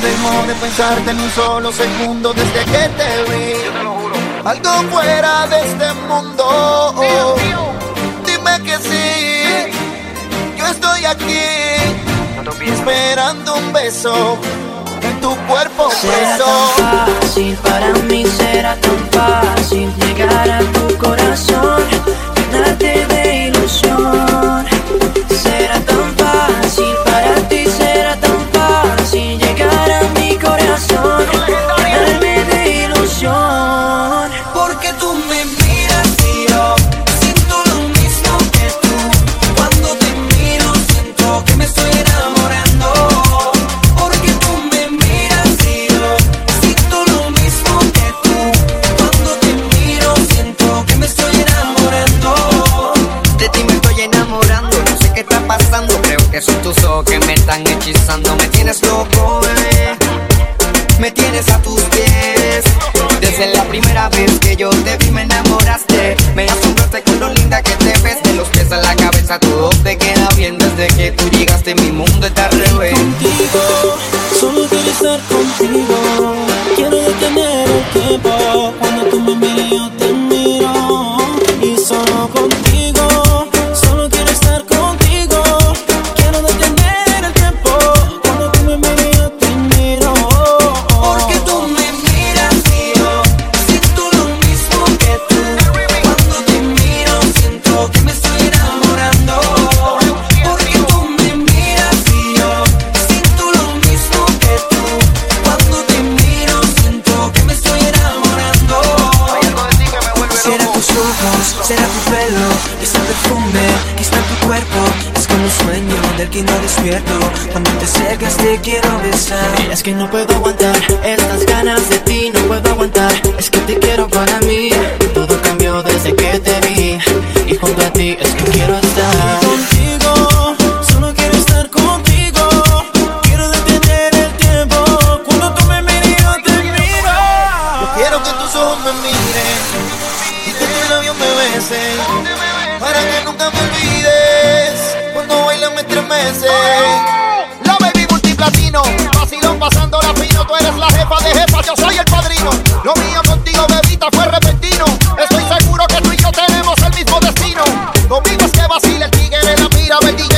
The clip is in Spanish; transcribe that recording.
dejó de pensarte en un solo segundo desde que te vi. Algo fuera de este mundo. Dime que sí. Yo estoy aquí. Esperando un beso en tu cuerpo Será tan fácil para mí, será tan fácil me tienes loco, bebé. Me tienes a tus pies. Desde la primera vez que yo te vi, me enamoraste. Me asombraste con lo linda que te ves. De los pies a la cabeza, todo te queda bien. Desde que tú llegaste, mi mundo está al revés. Contigo, solo quiero estar contigo. Quiero detener el tiempo. Será tu pelo, quizá perfume, quizá tu cuerpo. Es como un sueño del que no despierto. Cuando te acercas te quiero besar. Es que no puedo aguantar estas ganas de ti, no puedo aguantar. Es que te quiero para mí. Todo cambió desde que te vi. Y junto a ti es que quiero estar. Contigo, para que nunca me olvides, cuando bailan me estremece. La baby multiplatino, vacilón pasando rapino, tú eres la jefa de jefa, yo soy el padrino. Lo mío contigo, bebita, fue repentino. Estoy seguro que tú y yo tenemos el mismo destino. Conmigo es que vacila el tigre, la mira, bendita.